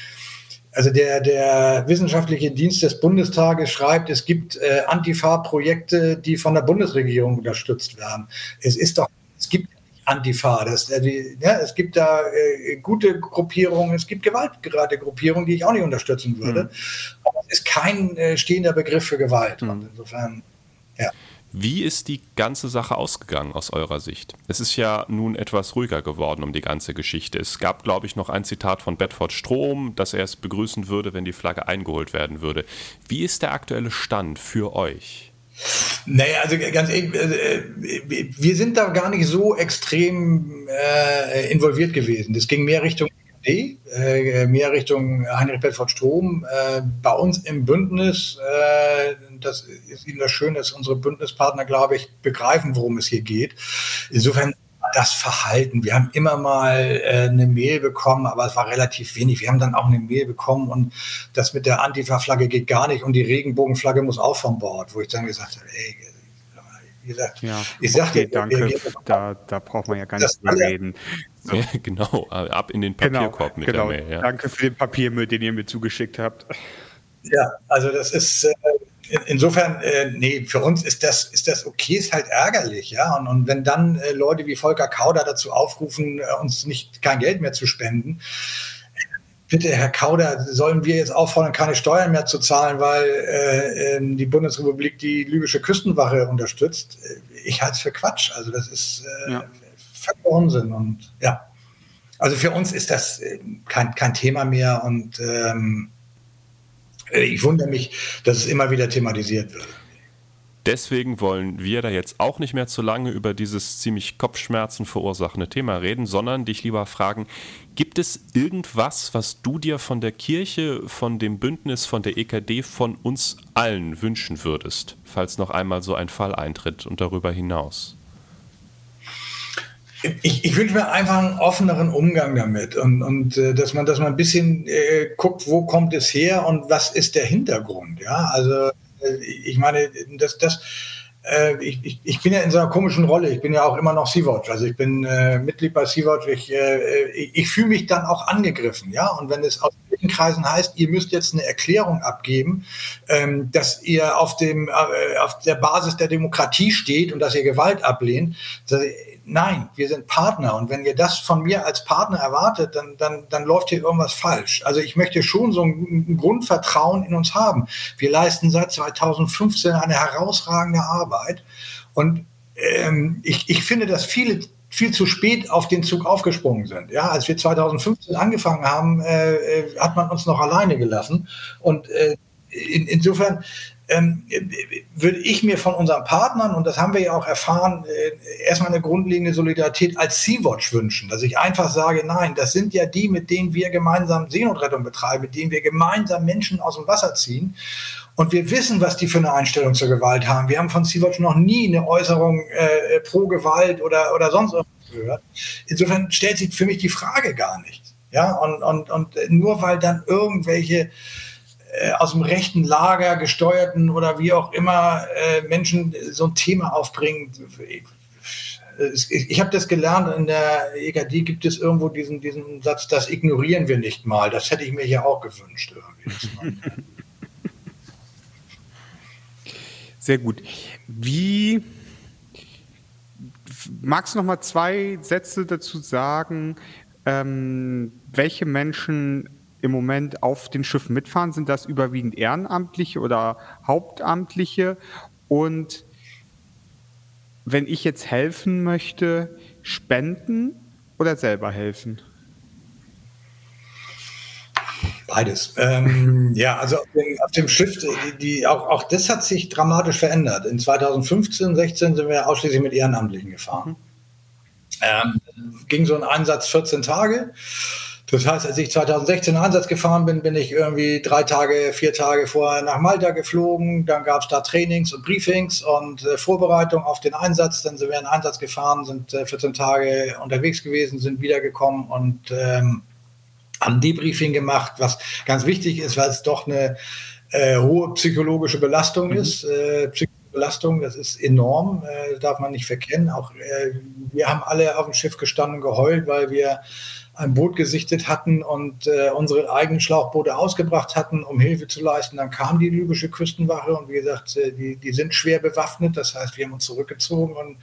Also der, der wissenschaftliche Dienst des Bundestages schreibt, es gibt äh, Antifa-Projekte, die von der Bundesregierung unterstützt werden. Es ist doch, es gibt Antifa, das, äh, die, ja, es gibt da äh, gute Gruppierungen, es gibt gewaltgerade Gruppierungen, die ich auch nicht unterstützen würde. Mhm. Aber es ist kein äh, stehender Begriff für Gewalt. Mhm. Und insofern, ja. Wie ist die ganze Sache ausgegangen aus eurer Sicht? Es ist ja nun etwas ruhiger geworden um die ganze Geschichte. Es gab, glaube ich, noch ein Zitat von Bedford Strom, dass er es begrüßen würde, wenn die Flagge eingeholt werden würde. Wie ist der aktuelle Stand für euch? Naja, also ganz ehrlich, äh, wir sind da gar nicht so extrem äh, involviert gewesen. Das ging mehr Richtung AfD, äh, mehr Richtung Heinrich Belfort Strom. Äh, bei uns im Bündnis, äh, das ist Ihnen das schön, dass unsere Bündnispartner, glaube ich, begreifen, worum es hier geht. Insofern das Verhalten. Wir haben immer mal äh, eine Mail bekommen, aber es war relativ wenig. Wir haben dann auch eine Mail bekommen und das mit der Antifa-Flagge geht gar nicht und die Regenbogenflagge muss auch vom Bord, wo ich dann gesagt habe, ey, wie gesagt, ja, ich sagte, okay, danke, da, da braucht man ja gar nicht drüber reden. Ja, genau, ab in den genau, Papierkorb genau, mit genau. der Mail. Ja. Danke für den Papiermüll, den ihr mir zugeschickt habt. Ja, also das ist äh, insofern, äh, nee, für uns ist das, ist das okay, ist halt ärgerlich, ja. Und, und wenn dann äh, Leute wie Volker Kauder dazu aufrufen, uns nicht kein Geld mehr zu spenden, bitte, Herr Kauder, sollen wir jetzt auffordern, keine Steuern mehr zu zahlen, weil äh, ähm, die Bundesrepublik die libysche Küstenwache unterstützt? Ich halte es für Quatsch. Also das ist äh, ja. Völliger Unsinn. Und ja, also für uns ist das äh, kein, kein Thema mehr und ähm, ich wundere mich, dass es immer wieder thematisiert wird. Deswegen wollen wir da jetzt auch nicht mehr zu lange über dieses ziemlich Kopfschmerzen verursachende Thema reden, sondern dich lieber fragen, gibt es irgendwas, was du dir von der Kirche, von dem Bündnis, von der EKD, von uns allen wünschen würdest, falls noch einmal so ein Fall eintritt und darüber hinaus? Ich, ich wünsche mir einfach einen offeneren Umgang damit und, und äh, dass man, dass man ein bisschen äh, guckt, wo kommt es her und was ist der Hintergrund. Ja, also äh, ich meine, das, das, äh, ich, ich, ich bin ja in so einer komischen Rolle. Ich bin ja auch immer noch Sea-Watch. Also ich bin äh, Mitglied bei Sea-Watch. Ich, äh, ich, fühle mich dann auch angegriffen. Ja, und wenn es aus den Kreisen heißt, ihr müsst jetzt eine Erklärung abgeben, ähm, dass ihr auf dem äh, auf der Basis der Demokratie steht und dass ihr Gewalt ablehnt, Nein, wir sind Partner und wenn ihr das von mir als Partner erwartet, dann, dann, dann läuft hier irgendwas falsch. Also ich möchte schon so ein, ein Grundvertrauen in uns haben. Wir leisten seit 2015 eine herausragende Arbeit und ähm, ich, ich finde, dass viele viel zu spät auf den Zug aufgesprungen sind. Ja, als wir 2015 angefangen haben, äh, äh, hat man uns noch alleine gelassen und äh, in, insofern ähm, würde ich mir von unseren Partnern, und das haben wir ja auch erfahren, äh, erstmal eine grundlegende Solidarität als Sea-Watch wünschen. Dass ich einfach sage, nein, das sind ja die, mit denen wir gemeinsam Seenotrettung betreiben, mit denen wir gemeinsam Menschen aus dem Wasser ziehen. Und wir wissen, was die für eine Einstellung zur Gewalt haben. Wir haben von Sea-Watch noch nie eine Äußerung äh, pro Gewalt oder, oder sonst irgendwas gehört. Insofern stellt sich für mich die Frage gar nicht. Ja, und, und, und nur weil dann irgendwelche äh, aus dem rechten Lager gesteuerten oder wie auch immer äh, Menschen so ein Thema aufbringen. Ich, ich habe das gelernt, in der EKD gibt es irgendwo diesen, diesen Satz, das ignorieren wir nicht mal. Das hätte ich mir ja auch gewünscht. Sehr gut. Wie magst du noch mal zwei Sätze dazu sagen, ähm, welche Menschen im Moment auf den Schiffen mitfahren? Sind das überwiegend Ehrenamtliche oder Hauptamtliche? Und wenn ich jetzt helfen möchte, spenden oder selber helfen? Beides. Ähm, ja, also auf dem, auf dem Schiff, die, die, auch, auch das hat sich dramatisch verändert. In 2015, 16 sind wir ausschließlich mit Ehrenamtlichen gefahren. Ähm, ging so ein Einsatz 14 Tage. Das heißt, als ich 2016 in Einsatz gefahren bin, bin ich irgendwie drei Tage, vier Tage vorher nach Malta geflogen. Dann gab es da Trainings und Briefings und äh, Vorbereitung auf den Einsatz. Dann sind wir in Einsatz gefahren, sind äh, 14 Tage unterwegs gewesen, sind wiedergekommen und ähm, haben Debriefing gemacht, was ganz wichtig ist, weil es doch eine äh, hohe psychologische Belastung mhm. ist. Äh, Belastung, das ist enorm, äh, darf man nicht verkennen. Auch äh, wir haben alle auf dem Schiff gestanden und geheult, weil wir ein Boot gesichtet hatten und äh, unsere eigenen Schlauchboote ausgebracht hatten, um Hilfe zu leisten. Dann kam die libysche Küstenwache und wie gesagt, äh, die, die sind schwer bewaffnet. Das heißt, wir haben uns zurückgezogen und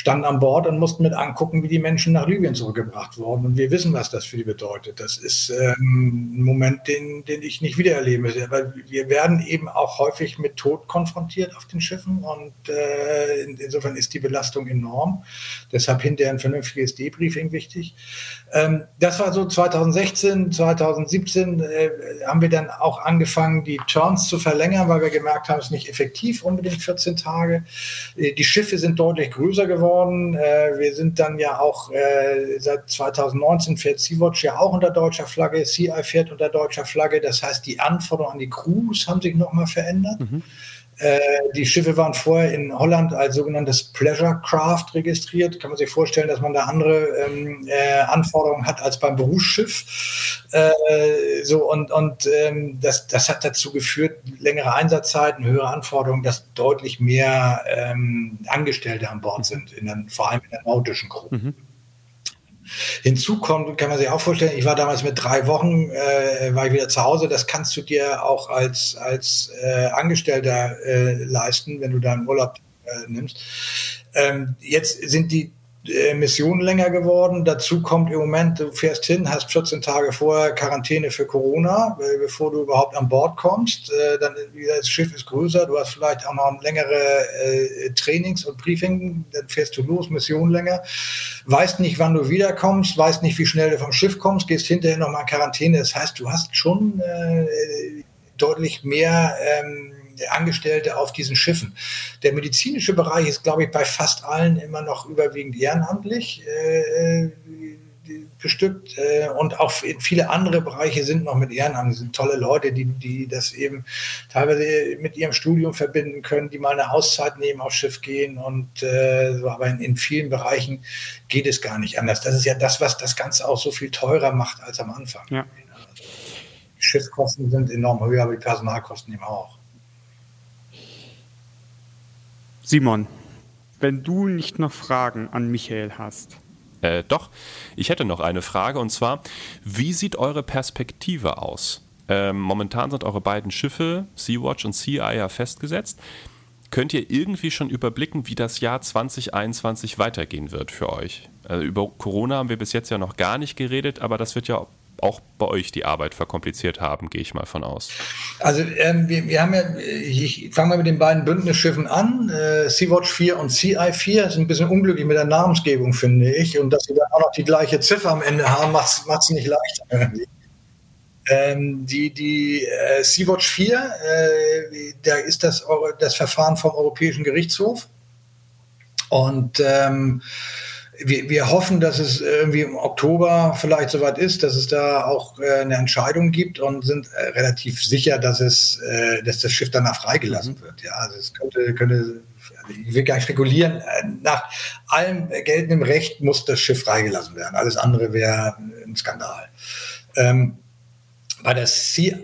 standen an Bord und mussten mit angucken, wie die Menschen nach Libyen zurückgebracht wurden. Und wir wissen, was das für die bedeutet. Das ist ähm, ein Moment, den, den ich nicht wiedererleben will. Weil wir werden eben auch häufig mit Tod konfrontiert auf den Schiffen und äh, insofern ist die Belastung enorm. Deshalb hinterher ein vernünftiges Debriefing wichtig. Ähm, das war so 2016, 2017 äh, haben wir dann auch angefangen, die Turns zu verlängern, weil wir gemerkt haben, es ist nicht effektiv, unbedingt 14 Tage. Äh, die Schiffe sind deutlich größer geworden geworden. Äh, wir sind dann ja auch äh, seit 2019 fährt Sea-Watch ja auch unter deutscher Flagge, CI fährt unter deutscher Flagge. Das heißt, die Anforderungen an die Crews haben sich nochmal verändert. Mhm. Äh, die Schiffe waren vorher in Holland als sogenanntes Pleasure Craft registriert. Kann man sich vorstellen, dass man da andere ähm, äh, Anforderungen hat als beim Berufsschiff. Äh, so und und ähm, das, das hat dazu geführt, längere Einsatzzeiten, höhere Anforderungen, dass deutlich mehr ähm, Angestellte an Bord sind, in den, vor allem in der nautischen Crew. Mhm. Hinzu kommt, kann man sich auch vorstellen, ich war damals mit drei Wochen, äh, war ich wieder zu Hause. Das kannst du dir auch als, als äh, Angestellter äh, leisten, wenn du deinen Urlaub äh, nimmst. Ähm, jetzt sind die äh, Mission länger geworden. Dazu kommt im Moment, du fährst hin, hast 14 Tage vorher Quarantäne für Corona, bevor du überhaupt an Bord kommst. Äh, dann das Schiff ist größer, du hast vielleicht auch noch längere äh, Trainings und Briefing, dann fährst du los, Mission länger, weißt nicht, wann du wiederkommst, weißt nicht, wie schnell du vom Schiff kommst, gehst hinterher nochmal in Quarantäne. Das heißt, du hast schon deutlich mehr ähm, Angestellte auf diesen Schiffen. Der medizinische Bereich ist, glaube ich, bei fast allen immer noch überwiegend ehrenamtlich äh, bestückt äh, und auch viele andere Bereiche sind noch mit Ehrenamt. Das sind tolle Leute, die, die das eben teilweise mit ihrem Studium verbinden können, die mal eine Auszeit nehmen, aufs Schiff gehen und äh, so, aber in, in vielen Bereichen geht es gar nicht anders. Das ist ja das, was das Ganze auch so viel teurer macht als am Anfang. Ja. Die Schiffskosten sind enorm höher, aber die Personalkosten eben auch. Simon, wenn du nicht noch Fragen an Michael hast. Äh, doch, ich hätte noch eine Frage und zwar, wie sieht eure Perspektive aus? Ähm, momentan sind eure beiden Schiffe, Sea-Watch und Sea-Eye, ja festgesetzt. Könnt ihr irgendwie schon überblicken, wie das Jahr 2021 weitergehen wird für euch? Also über Corona haben wir bis jetzt ja noch gar nicht geredet, aber das wird ja auch bei euch die Arbeit verkompliziert haben, gehe ich mal von aus. Also ähm, wir, wir, haben ja, ich fange mal mit den beiden Bündnisschiffen an, äh, Sea-Watch 4 und CI 4, das ist ein bisschen unglücklich mit der Namensgebung, finde ich. Und dass sie dann auch noch die gleiche Ziffer am Ende haben, macht es nicht leichter. Ähm, die die äh, Sea-Watch 4, äh, da ist das, das Verfahren vom Europäischen Gerichtshof. Und ähm, wir, wir hoffen, dass es irgendwie im Oktober vielleicht soweit ist, dass es da auch äh, eine Entscheidung gibt und sind äh, relativ sicher, dass es, äh, dass das Schiff danach freigelassen mhm. wird. Ja, also es könnte, könnte, ich will gar nicht spekulieren. Äh, nach allem geltendem Recht muss das Schiff freigelassen werden. Alles andere wäre ein Skandal. Ähm, bei der Sea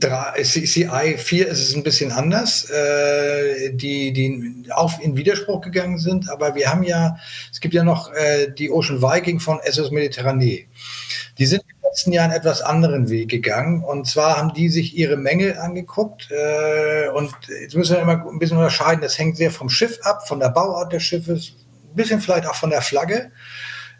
CI 4 ist es ein bisschen anders, äh, die, die auch in Widerspruch gegangen sind, aber wir haben ja, es gibt ja noch äh, die Ocean Viking von SOS Mediterranee. Die sind im letzten Jahr einen etwas anderen Weg gegangen und zwar haben die sich ihre Mängel angeguckt äh, und jetzt müssen wir immer ein bisschen unterscheiden, das hängt sehr vom Schiff ab, von der Bauart des Schiffes, ein bisschen vielleicht auch von der Flagge.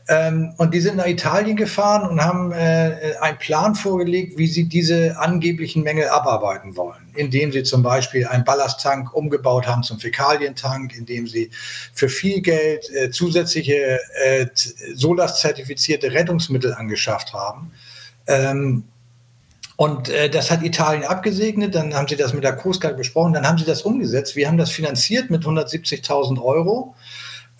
Ähm, und die sind nach Italien gefahren und haben äh, einen Plan vorgelegt, wie sie diese angeblichen Mängel abarbeiten wollen. Indem sie zum Beispiel einen Ballasttank umgebaut haben zum Fäkalientank, indem sie für viel Geld äh, zusätzliche äh, SOLAS-zertifizierte Rettungsmittel angeschafft haben. Ähm, und äh, das hat Italien abgesegnet, dann haben sie das mit der Coast Guard besprochen, dann haben sie das umgesetzt. Wir haben das finanziert mit 170.000 Euro.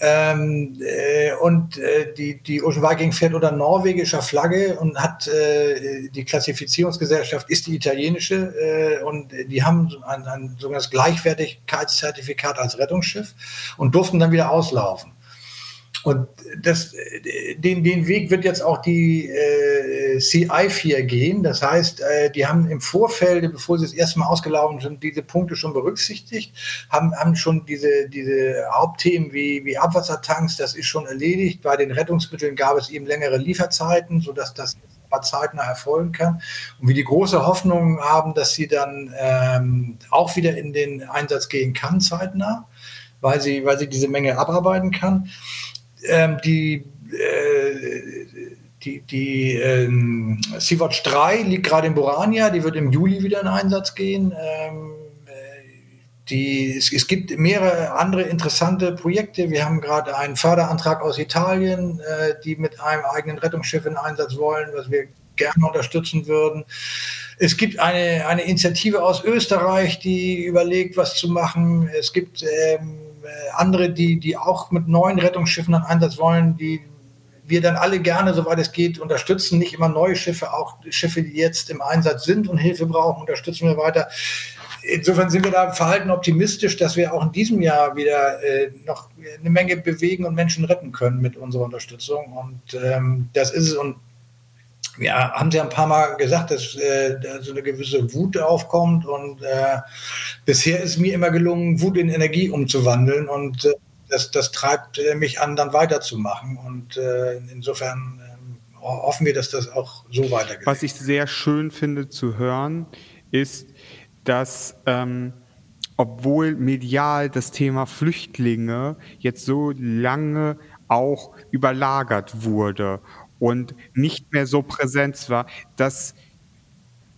Ähm, äh, und äh, die, die Ocean Viking fährt unter norwegischer Flagge und hat äh, die Klassifizierungsgesellschaft ist die italienische äh, und die haben ein, ein sogenanntes Gleichwertigkeitszertifikat als Rettungsschiff und durften dann wieder auslaufen. Und das, den, den Weg wird jetzt auch die äh, CI4 gehen. Das heißt, äh, die haben im Vorfeld, bevor sie das erste Mal ausgelaufen sind, diese Punkte schon berücksichtigt, haben, haben schon diese, diese Hauptthemen wie, wie Abwassertanks, das ist schon erledigt. Bei den Rettungsmitteln gab es eben längere Lieferzeiten, sodass das zeitnah erfolgen kann. Und wie die große Hoffnung haben, dass sie dann ähm, auch wieder in den Einsatz gehen kann, zeitnah, weil sie, weil sie diese Menge abarbeiten kann ähm, die äh, die, die ähm, Sea-Watch 3 liegt gerade in Borania, die wird im Juli wieder in Einsatz gehen. Ähm, äh, die, es, es, gibt mehrere andere interessante Projekte. Wir haben gerade einen Förderantrag aus Italien, äh, die mit einem eigenen Rettungsschiff in Einsatz wollen, was wir gerne unterstützen würden. Es gibt eine, eine Initiative aus Österreich, die überlegt, was zu machen. Es gibt ähm, äh, andere, die, die auch mit neuen Rettungsschiffen an Einsatz wollen, die wir dann alle gerne, soweit es geht, unterstützen. Nicht immer neue Schiffe, auch Schiffe, die jetzt im Einsatz sind und Hilfe brauchen, unterstützen wir weiter. Insofern sind wir da verhalten optimistisch, dass wir auch in diesem Jahr wieder äh, noch eine Menge bewegen und Menschen retten können mit unserer Unterstützung. Und ähm, das ist es. Und ja, haben Sie ein paar Mal gesagt, dass äh, so eine gewisse Wut aufkommt und äh, bisher ist mir immer gelungen, Wut in Energie umzuwandeln und äh, das, das treibt äh, mich an, dann weiterzumachen und äh, insofern äh, hoffen wir, dass das auch so weitergeht. Was ich sehr schön finde zu hören, ist, dass ähm, obwohl medial das Thema Flüchtlinge jetzt so lange auch überlagert wurde und nicht mehr so präsent war, dass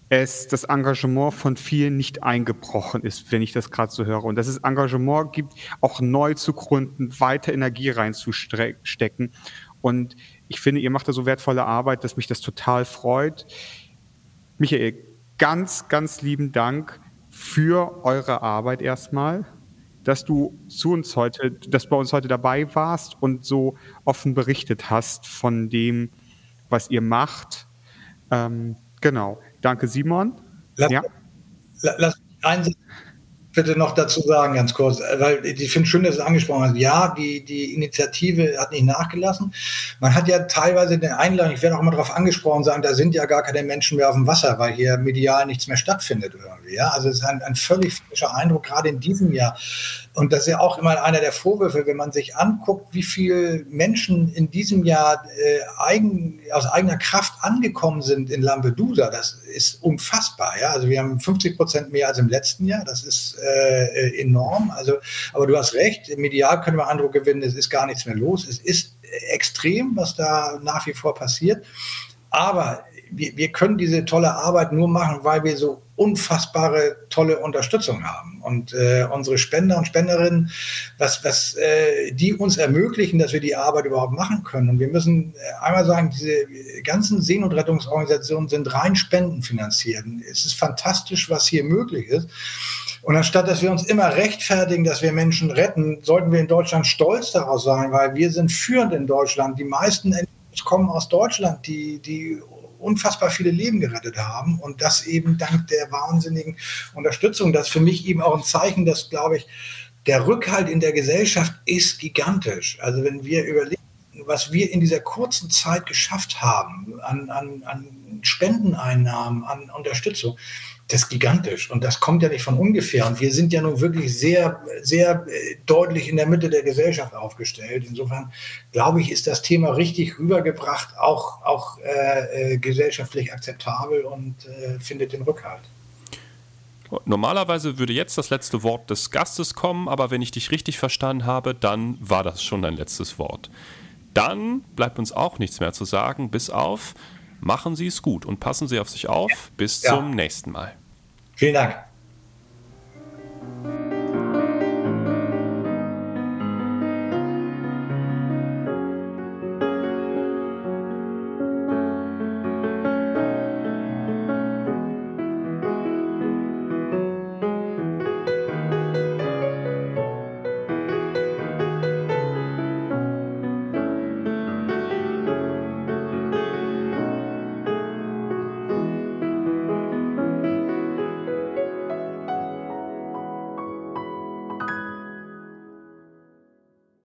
es das Engagement von vielen nicht eingebrochen ist, wenn ich das gerade so höre. Und dass es Engagement gibt, auch neu zu gründen, weiter Energie reinzustecken. Und ich finde, ihr macht da so wertvolle Arbeit, dass mich das total freut. Michael, ganz, ganz lieben Dank für eure Arbeit erstmal dass du zu uns heute, dass bei uns heute dabei warst und so offen berichtet hast von dem, was ihr macht. Ähm, genau. Danke, Simon. Lass, ja. lass einen bitte noch dazu sagen, ganz kurz, weil ich finde schön, dass es angesprochen hast. Ja, die, die Initiative hat nicht nachgelassen. Man hat ja teilweise den Einladung, ich werde auch immer darauf angesprochen, sagen, da sind ja gar keine Menschen mehr auf dem Wasser, weil hier medial nichts mehr stattfindet irgendwie. Ja? Also es ist ein, ein völlig frischer Eindruck, gerade in diesem Jahr. Und das ist ja auch immer einer der Vorwürfe, wenn man sich anguckt, wie viele Menschen in diesem Jahr äh, eigen, aus eigener Kraft angekommen sind in Lampedusa. Das ist unfassbar. Ja? Also wir haben 50 Prozent mehr als im letzten Jahr. Das ist äh, enorm. Also, aber du hast recht, medial können wir Eindruck gewinnen, es ist gar nichts mehr los. Es ist extrem, was da nach wie vor passiert. Aber wir, wir können diese tolle Arbeit nur machen, weil wir so unfassbare tolle Unterstützung haben. Und äh, unsere Spender und Spenderinnen, was, was äh, die uns ermöglichen, dass wir die Arbeit überhaupt machen können. Und wir müssen äh, einmal sagen, diese ganzen Seenotrettungsorganisationen sind rein spendenfinanziert. Es ist fantastisch, was hier möglich ist. Und anstatt dass wir uns immer rechtfertigen, dass wir Menschen retten, sollten wir in Deutschland stolz darauf sein, weil wir sind führend in Deutschland. Die meisten kommen aus Deutschland, die, die unfassbar viele Leben gerettet haben und das eben dank der wahnsinnigen Unterstützung. Das ist für mich eben auch ein Zeichen, dass, glaube ich, der Rückhalt in der Gesellschaft ist gigantisch. Also wenn wir überlegen, was wir in dieser kurzen Zeit geschafft haben an, an, an Spendeneinnahmen, an Unterstützung, das ist gigantisch und das kommt ja nicht von ungefähr. Und wir sind ja nun wirklich sehr, sehr äh, deutlich in der Mitte der Gesellschaft aufgestellt. Insofern glaube ich, ist das Thema richtig rübergebracht, auch, auch äh, äh, gesellschaftlich akzeptabel und äh, findet den Rückhalt. Normalerweise würde jetzt das letzte Wort des Gastes kommen, aber wenn ich dich richtig verstanden habe, dann war das schon dein letztes Wort. Dann bleibt uns auch nichts mehr zu sagen, bis auf Machen Sie es gut und passen Sie auf sich auf. Bis ja. zum nächsten Mal. Vielen Dank.